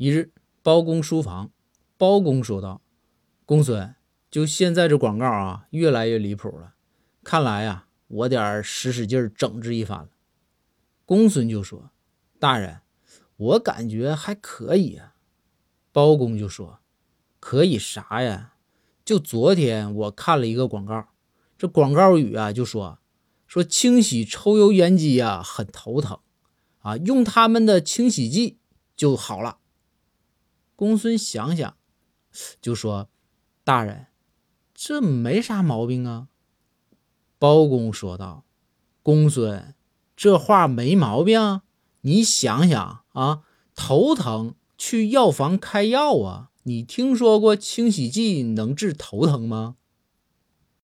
一日，包公书房，包公说道：“公孙，就现在这广告啊，越来越离谱了。看来呀，我得使使劲整治一番了。”公孙就说：“大人，我感觉还可以啊。”包公就说：“可以啥呀？就昨天我看了一个广告，这广告语啊就说说清洗抽油烟机啊很头疼啊，用他们的清洗剂就好了。”公孙想想，就说：“大人，这没啥毛病啊。”包公说道：“公孙。”这话没毛病，你想想啊，头疼去药房开药啊。你听说过清洗剂能治头疼吗？